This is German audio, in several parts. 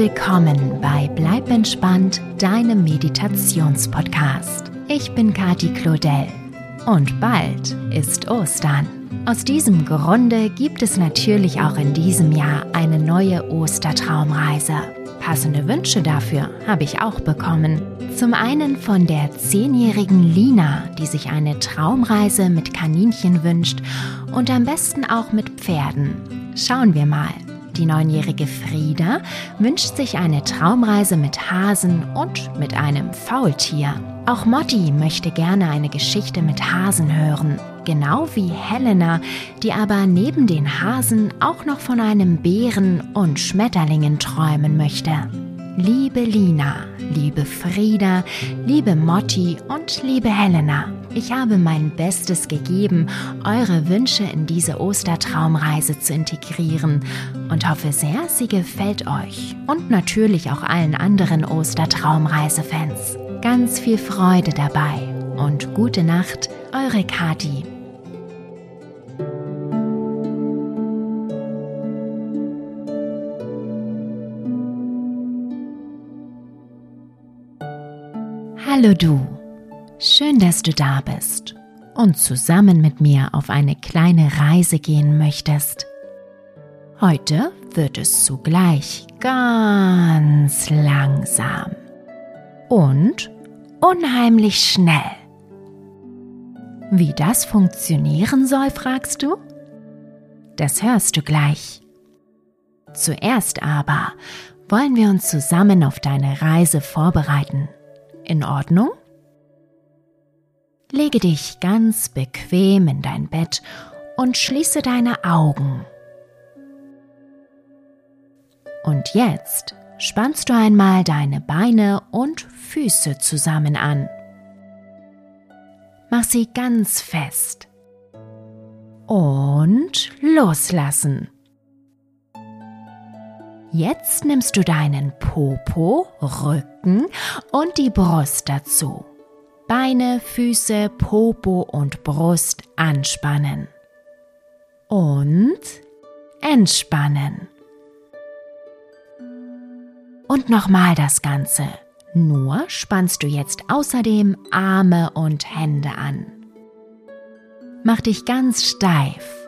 willkommen bei Bleib entspannt, deinem Meditationspodcast. Ich bin Kati Claudel und bald ist Ostern. Aus diesem Grunde gibt es natürlich auch in diesem Jahr eine neue Ostertraumreise. Passende Wünsche dafür habe ich auch bekommen. Zum einen von der zehnjährigen Lina, die sich eine Traumreise mit Kaninchen wünscht und am besten auch mit Pferden. Schauen wir mal. Die neunjährige Frieda wünscht sich eine Traumreise mit Hasen und mit einem Faultier. Auch Motti möchte gerne eine Geschichte mit Hasen hören, genau wie Helena, die aber neben den Hasen auch noch von einem Bären und Schmetterlingen träumen möchte. Liebe Lina, liebe Frieda, liebe Motti und liebe Helena, ich habe mein Bestes gegeben, eure Wünsche in diese Ostertraumreise zu integrieren und hoffe sehr, sie gefällt euch und natürlich auch allen anderen Ostertraumreise-Fans. Ganz viel Freude dabei und gute Nacht, eure Kati. Hallo du. Schön, dass du da bist und zusammen mit mir auf eine kleine Reise gehen möchtest. Heute wird es zugleich ganz langsam und unheimlich schnell. Wie das funktionieren soll, fragst du? Das hörst du gleich. Zuerst aber wollen wir uns zusammen auf deine Reise vorbereiten. In Ordnung? Lege dich ganz bequem in dein Bett und schließe deine Augen. Und jetzt spannst du einmal deine Beine und Füße zusammen an. Mach sie ganz fest. Und loslassen. Jetzt nimmst du deinen Popo, Rücken und die Brust dazu. Beine, Füße, Popo und Brust anspannen. Und entspannen. Und nochmal das Ganze. Nur spannst du jetzt außerdem Arme und Hände an. Mach dich ganz steif.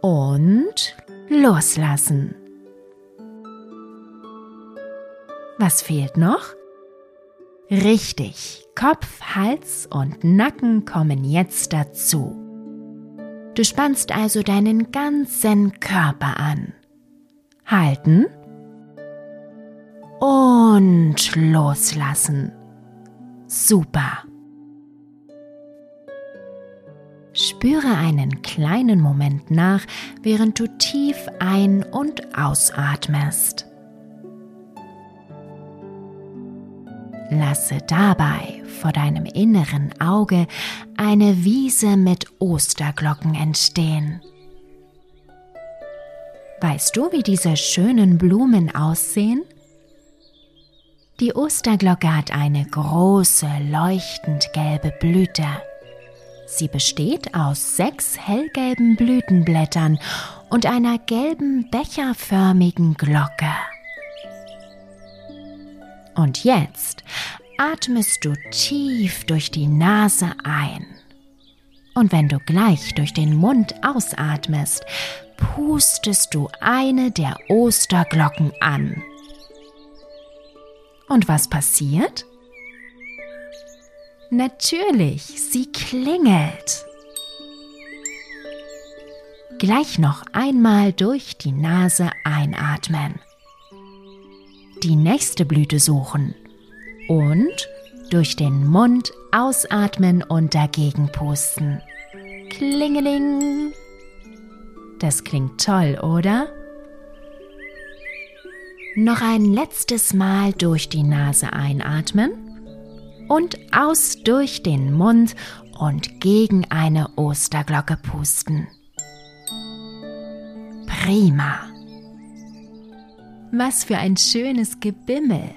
Und loslassen. Was fehlt noch? Richtig, Kopf, Hals und Nacken kommen jetzt dazu. Du spannst also deinen ganzen Körper an. Halten und loslassen. Super. Spüre einen kleinen Moment nach, während du tief ein- und ausatmest. Lasse dabei vor deinem inneren Auge eine Wiese mit Osterglocken entstehen. Weißt du, wie diese schönen Blumen aussehen? Die Osterglocke hat eine große, leuchtend gelbe Blüte. Sie besteht aus sechs hellgelben Blütenblättern und einer gelben becherförmigen Glocke. Und jetzt atmest du tief durch die Nase ein. Und wenn du gleich durch den Mund ausatmest, pustest du eine der Osterglocken an. Und was passiert? Natürlich, sie klingelt. Gleich noch einmal durch die Nase einatmen. Die nächste Blüte suchen und durch den Mund ausatmen und dagegen pusten. Klingeling. Das klingt toll, oder? Noch ein letztes Mal durch die Nase einatmen und aus durch den Mund und gegen eine Osterglocke pusten. Prima. Was für ein schönes Gebimmel.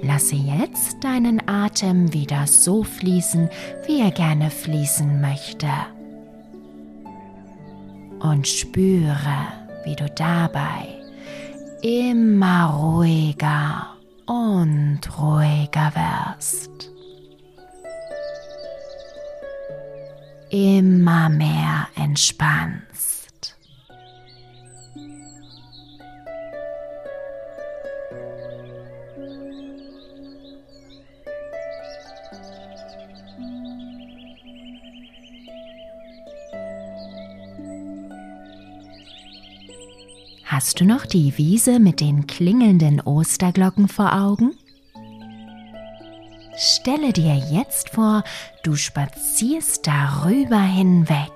Lasse jetzt deinen Atem wieder so fließen, wie er gerne fließen möchte. Und spüre, wie du dabei immer ruhiger und ruhiger wirst. Immer mehr entspannst. Hast du noch die Wiese mit den klingelnden Osterglocken vor Augen? Stelle dir jetzt vor, du spazierst darüber hinweg.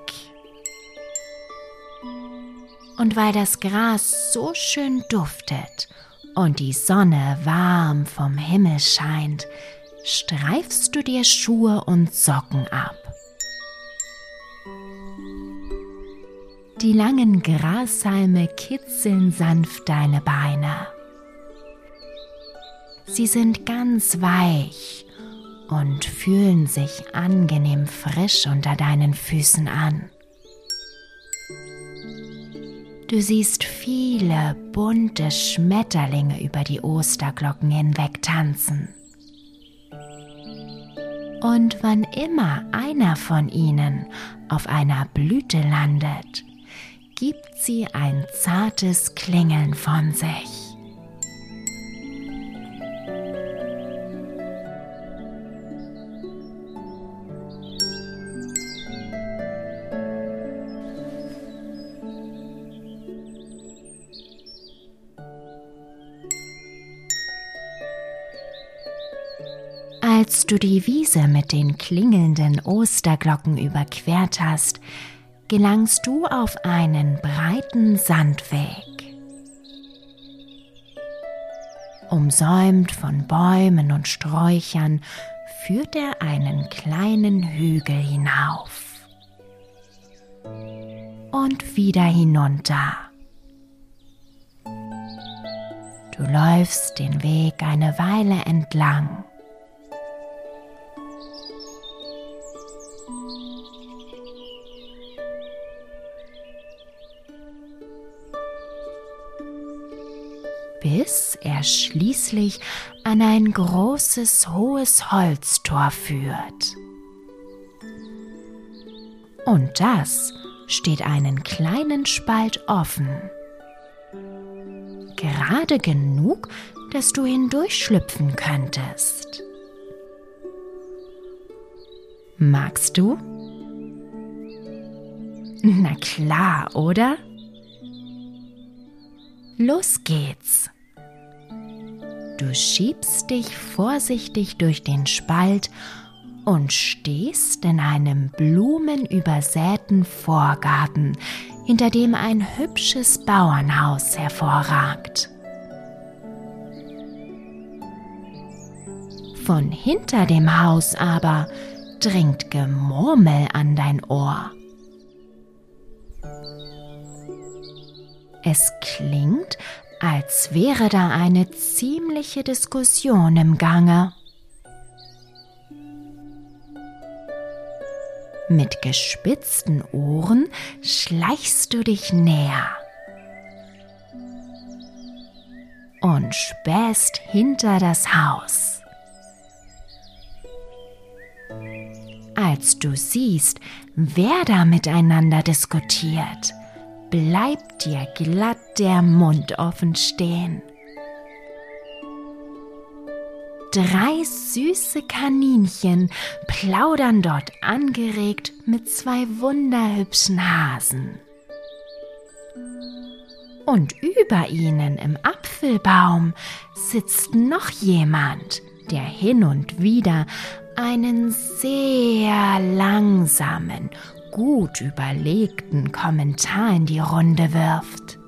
Und weil das Gras so schön duftet und die Sonne warm vom Himmel scheint, streifst du dir Schuhe und Socken ab. Die langen Grashalme kitzeln sanft deine Beine. Sie sind ganz weich und fühlen sich angenehm frisch unter deinen Füßen an. Du siehst viele bunte Schmetterlinge über die Osterglocken hinweg tanzen. Und wann immer einer von ihnen auf einer Blüte landet, gibt sie ein zartes Klingeln von sich. Als du die Wiese mit den klingelnden Osterglocken überquert hast, gelangst du auf einen breiten Sandweg. Umsäumt von Bäumen und Sträuchern führt er einen kleinen Hügel hinauf und wieder hinunter. Du läufst den Weg eine Weile entlang. Er schließlich an ein großes, hohes Holztor führt. Und das steht einen kleinen Spalt offen. Gerade genug, dass du hindurchschlüpfen könntest. Magst du? Na klar, oder? Los geht's. Du schiebst dich vorsichtig durch den Spalt und stehst in einem blumenübersäten Vorgarten, hinter dem ein hübsches Bauernhaus hervorragt. Von hinter dem Haus aber dringt Gemurmel an dein Ohr. Es klingt, als wäre da eine ziemliche Diskussion im Gange. Mit gespitzten Ohren schleichst du dich näher und spähst hinter das Haus. Als du siehst, wer da miteinander diskutiert, bleibt dir glatt der Mund offen stehen. Drei süße Kaninchen plaudern dort angeregt mit zwei wunderhübschen Hasen. Und über ihnen im Apfelbaum sitzt noch jemand, der hin und wieder einen sehr langsamen gut überlegten Kommentar in die Runde wirft.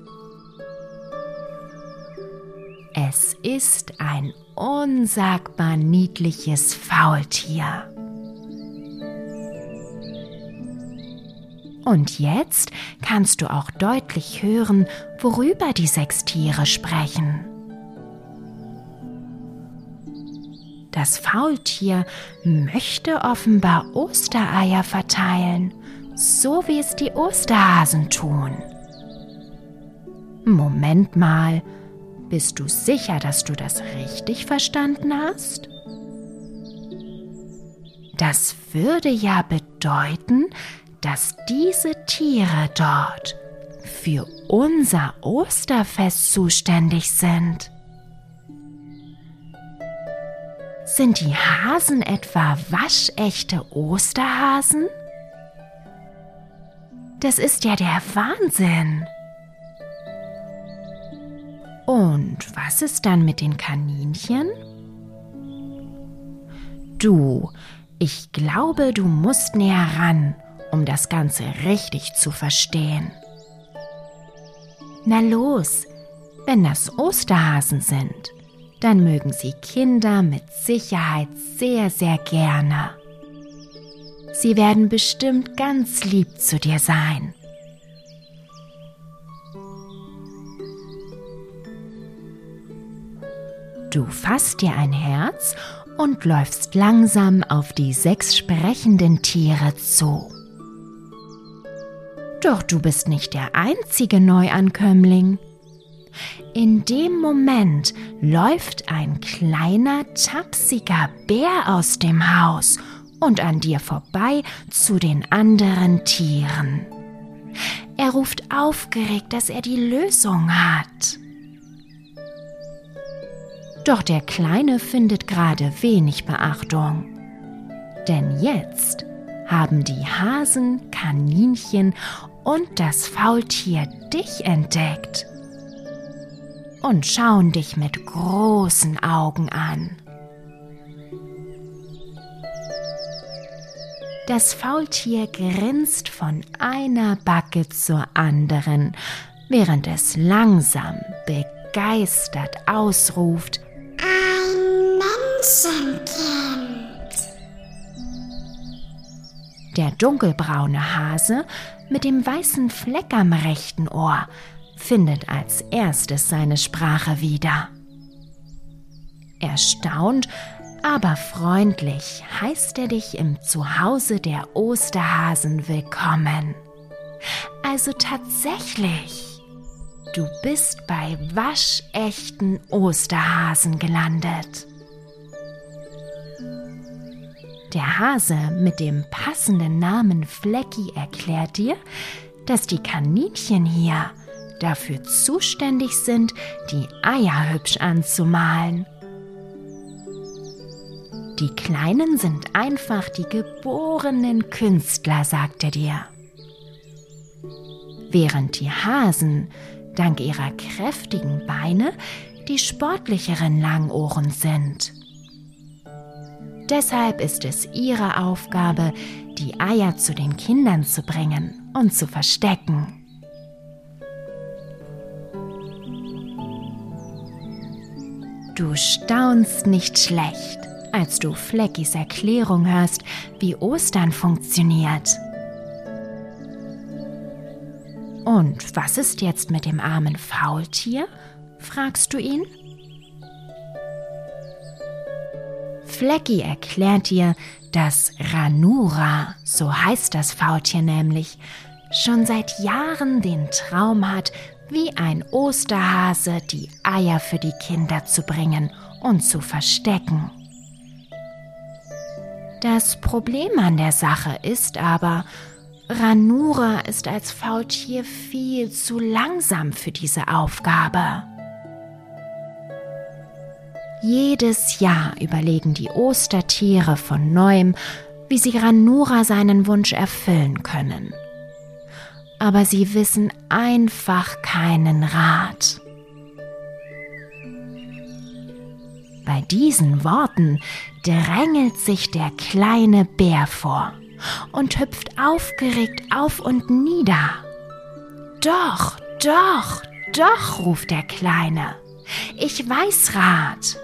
Es ist ein unsagbar niedliches Faultier. Und jetzt kannst du auch deutlich hören, worüber die sechs Tiere sprechen. Das Faultier möchte offenbar Ostereier verteilen so wie es die Osterhasen tun. Moment mal, bist du sicher, dass du das richtig verstanden hast? Das würde ja bedeuten, dass diese Tiere dort für unser Osterfest zuständig sind. Sind die Hasen etwa waschechte Osterhasen? Das ist ja der Wahnsinn. Und was ist dann mit den Kaninchen? Du, ich glaube, du musst näher ran, um das Ganze richtig zu verstehen. Na los, wenn das Osterhasen sind, dann mögen sie Kinder mit Sicherheit sehr, sehr gerne. Sie werden bestimmt ganz lieb zu dir sein. Du fasst dir ein Herz und läufst langsam auf die sechs sprechenden Tiere zu. Doch du bist nicht der einzige Neuankömmling. In dem Moment läuft ein kleiner, tapsiger Bär aus dem Haus und an dir vorbei zu den anderen Tieren. Er ruft aufgeregt, dass er die Lösung hat. Doch der Kleine findet gerade wenig Beachtung. Denn jetzt haben die Hasen, Kaninchen und das Faultier dich entdeckt und schauen dich mit großen Augen an. Das Faultier grinst von einer Backe zur anderen, während es langsam begeistert ausruft Ein Menschenkind. Der dunkelbraune Hase mit dem weißen Fleck am rechten Ohr findet als erstes seine Sprache wieder. Erstaunt, aber freundlich heißt er dich im Zuhause der Osterhasen willkommen. Also tatsächlich, du bist bei waschechten Osterhasen gelandet. Der Hase mit dem passenden Namen Flecki erklärt dir, dass die Kaninchen hier dafür zuständig sind, die Eier hübsch anzumalen. Die Kleinen sind einfach die geborenen Künstler, sagt er dir. Während die Hasen dank ihrer kräftigen Beine die sportlicheren Langohren sind. Deshalb ist es ihre Aufgabe, die Eier zu den Kindern zu bringen und zu verstecken. Du staunst nicht schlecht, als du Fleckis Erklärung hörst, wie Ostern funktioniert. Und was ist jetzt mit dem armen Faultier? fragst du ihn. Flecki erklärt dir, dass Ranura, so heißt das Faultier nämlich, schon seit Jahren den Traum hat, wie ein Osterhase die Eier für die Kinder zu bringen und zu verstecken. Das Problem an der Sache ist aber, Ranura ist als Faultier viel zu langsam für diese Aufgabe. Jedes Jahr überlegen die Ostertiere von neuem, wie sie Ranura seinen Wunsch erfüllen können. Aber sie wissen einfach keinen Rat. Diesen Worten drängelt sich der kleine Bär vor und hüpft aufgeregt auf und nieder. Doch, doch, doch, ruft der Kleine. Ich weiß Rat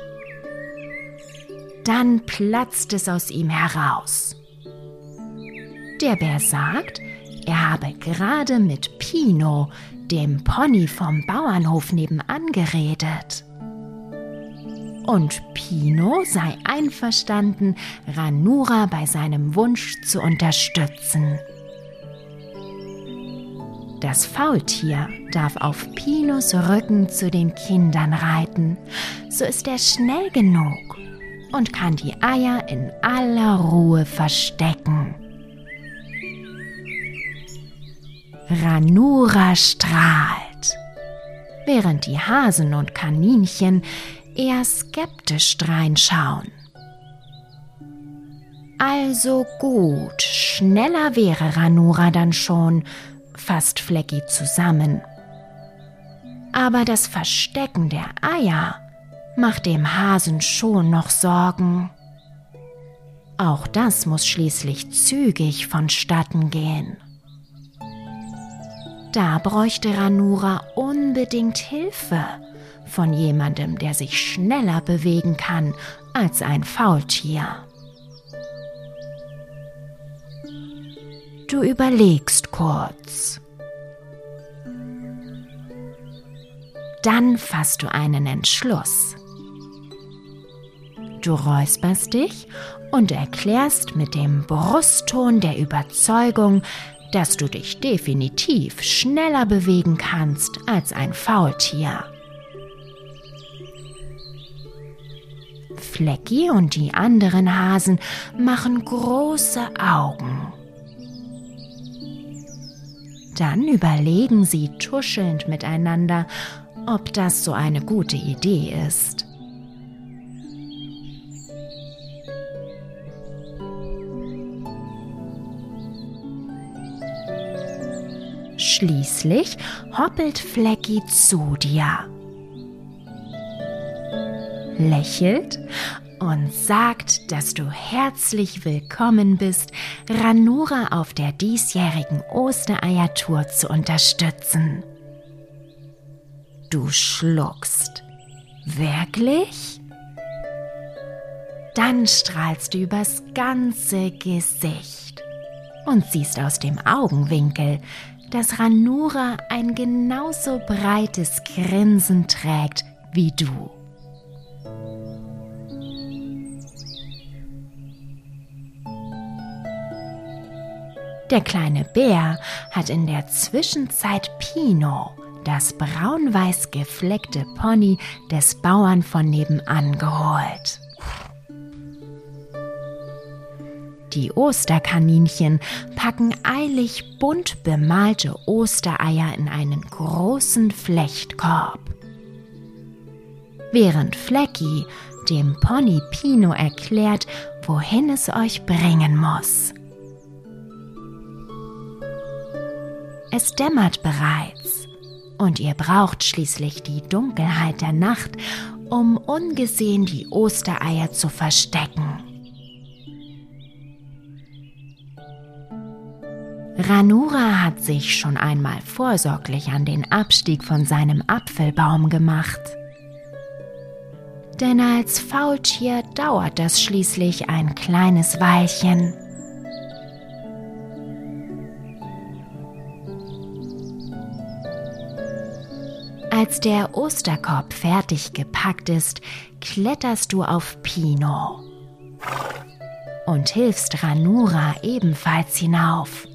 dann platzt es aus ihm heraus. Der Bär sagt, er habe gerade mit Pino, dem Pony vom Bauernhof nebenan, geredet. Und Pino sei einverstanden, Ranura bei seinem Wunsch zu unterstützen. Das Faultier darf auf Pinos Rücken zu den Kindern reiten. So ist er schnell genug und kann die Eier in aller Ruhe verstecken. Ranura strahlt, während die Hasen und Kaninchen eher skeptisch reinschauen. Also gut, schneller wäre Ranura dann schon, fasst Flecki zusammen. Aber das Verstecken der Eier macht dem Hasen schon noch Sorgen. Auch das muss schließlich zügig vonstatten gehen. Da bräuchte Ranura unbedingt Hilfe von jemandem, der sich schneller bewegen kann als ein Faultier. Du überlegst kurz. Dann fasst du einen Entschluss. Du räusperst dich und erklärst mit dem Brustton der Überzeugung, dass du dich definitiv schneller bewegen kannst als ein Faultier. Flecki und die anderen Hasen machen große Augen. Dann überlegen sie tuschelnd miteinander, ob das so eine gute Idee ist. Schließlich hoppelt Flecki zu dir, lächelt und sagt, dass du herzlich willkommen bist, Ranura auf der diesjährigen Ostereiertour zu unterstützen. Du schluckst. Wirklich? Dann strahlst du übers ganze Gesicht und siehst aus dem Augenwinkel, dass Ranura ein genauso breites Grinsen trägt wie du. Der kleine Bär hat in der Zwischenzeit Pino, das braun-weiß gefleckte Pony des Bauern von nebenan geholt. Die Osterkaninchen packen eilig bunt bemalte Ostereier in einen großen Flechtkorb. Während Flecki dem Pony Pino erklärt, wohin es euch bringen muss. Es dämmert bereits und ihr braucht schließlich die Dunkelheit der Nacht, um ungesehen die Ostereier zu verstecken. Ranura hat sich schon einmal vorsorglich an den Abstieg von seinem Apfelbaum gemacht. Denn als Faultier dauert das schließlich ein kleines Weilchen. Als der Osterkorb fertig gepackt ist, kletterst du auf Pino und hilfst Ranura ebenfalls hinauf.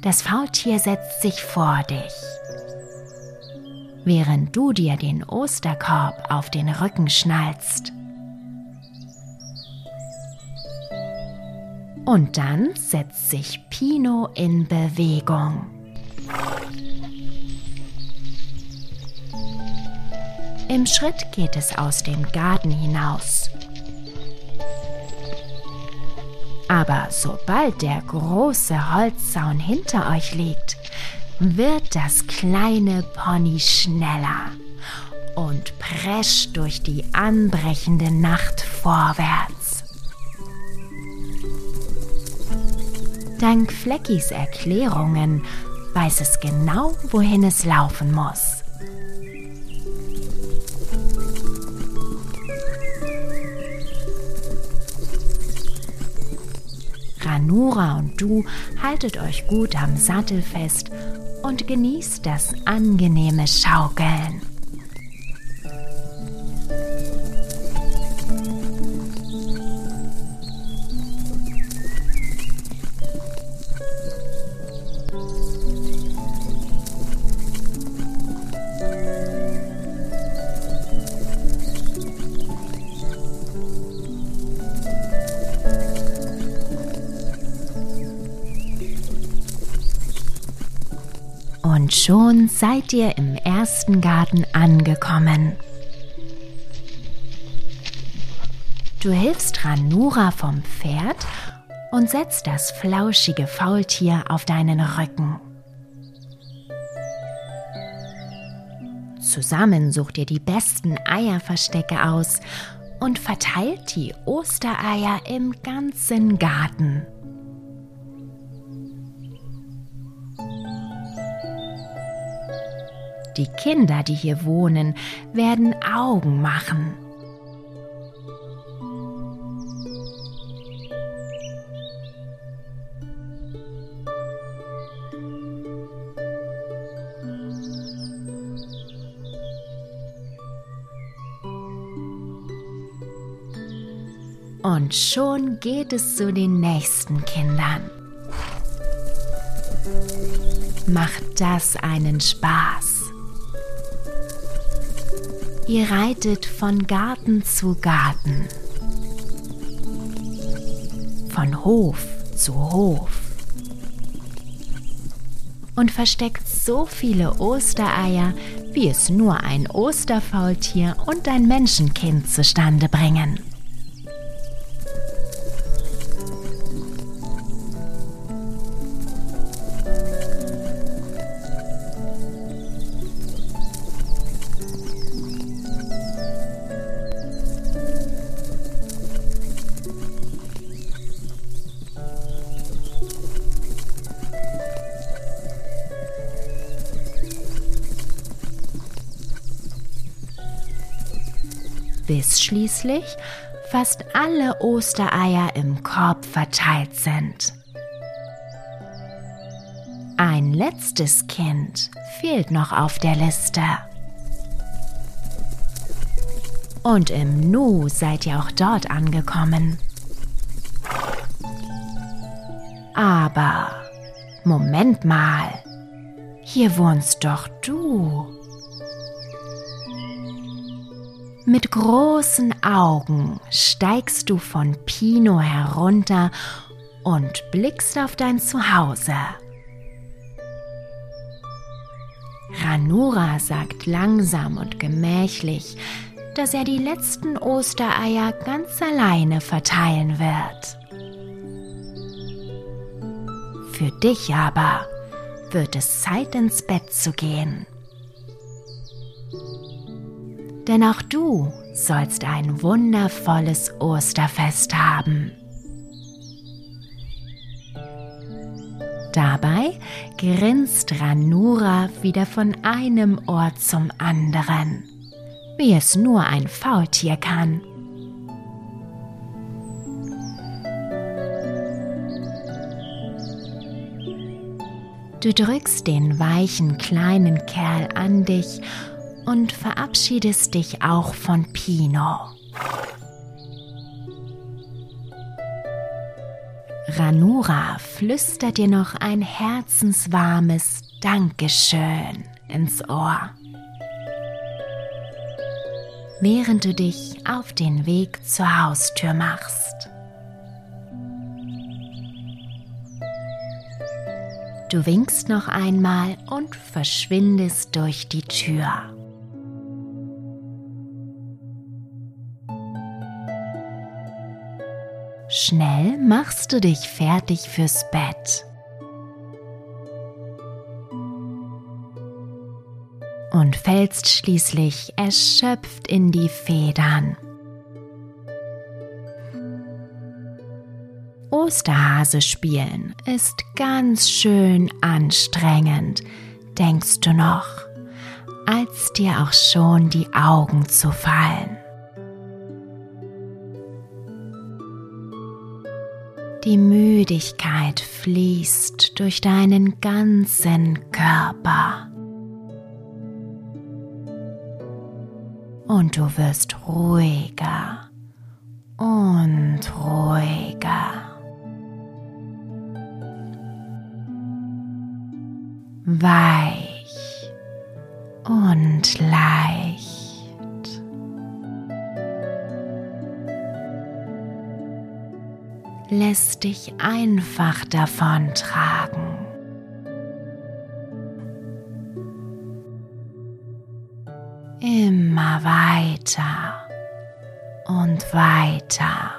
Das Faultier setzt sich vor dich. Während du dir den Osterkorb auf den Rücken schnallst. Und dann setzt sich Pino in Bewegung. Im Schritt geht es aus dem Garten hinaus. Aber sobald der große Holzzaun hinter euch liegt, wird das kleine Pony schneller und prescht durch die anbrechende Nacht vorwärts. Dank Fleckis Erklärungen weiß es genau, wohin es laufen muss. Ranura und du haltet euch gut am Sattel fest und genießt das angenehme Schaukeln. Seid ihr im ersten Garten angekommen. Du hilfst Ranura vom Pferd und setzt das flauschige Faultier auf deinen Rücken. Zusammen sucht ihr die besten Eierverstecke aus und verteilt die Ostereier im ganzen Garten. Die Kinder, die hier wohnen, werden Augen machen. Und schon geht es zu den nächsten Kindern. Macht das einen Spaß? Ihr reitet von Garten zu Garten, von Hof zu Hof und versteckt so viele Ostereier, wie es nur ein Osterfaultier und ein Menschenkind zustande bringen. Schließlich fast alle Ostereier im Korb verteilt sind. Ein letztes Kind fehlt noch auf der Liste. Und im Nu seid ihr auch dort angekommen. Aber, Moment mal, hier wohnst doch du. Mit großen Augen steigst du von Pino herunter und blickst auf dein Zuhause. Ranura sagt langsam und gemächlich, dass er die letzten Ostereier ganz alleine verteilen wird. Für dich aber wird es Zeit ins Bett zu gehen denn auch du sollst ein wundervolles Osterfest haben. Dabei grinst Ranura wieder von einem Ort zum anderen, wie es nur ein Faultier kann. Du drückst den weichen kleinen Kerl an dich und verabschiedest dich auch von Pino. Ranura flüstert dir noch ein herzenswarmes Dankeschön ins Ohr. Während du dich auf den Weg zur Haustür machst. Du winkst noch einmal und verschwindest durch die Tür. Schnell machst du dich fertig fürs Bett. Und fällst schließlich erschöpft in die Federn. Osterhase spielen ist ganz schön anstrengend, denkst du noch, als dir auch schon die Augen zu fallen. Die Müdigkeit fließt durch deinen ganzen Körper. Und du wirst ruhiger und ruhiger. Weich und leicht. lässt dich einfach davontragen. Immer weiter und weiter.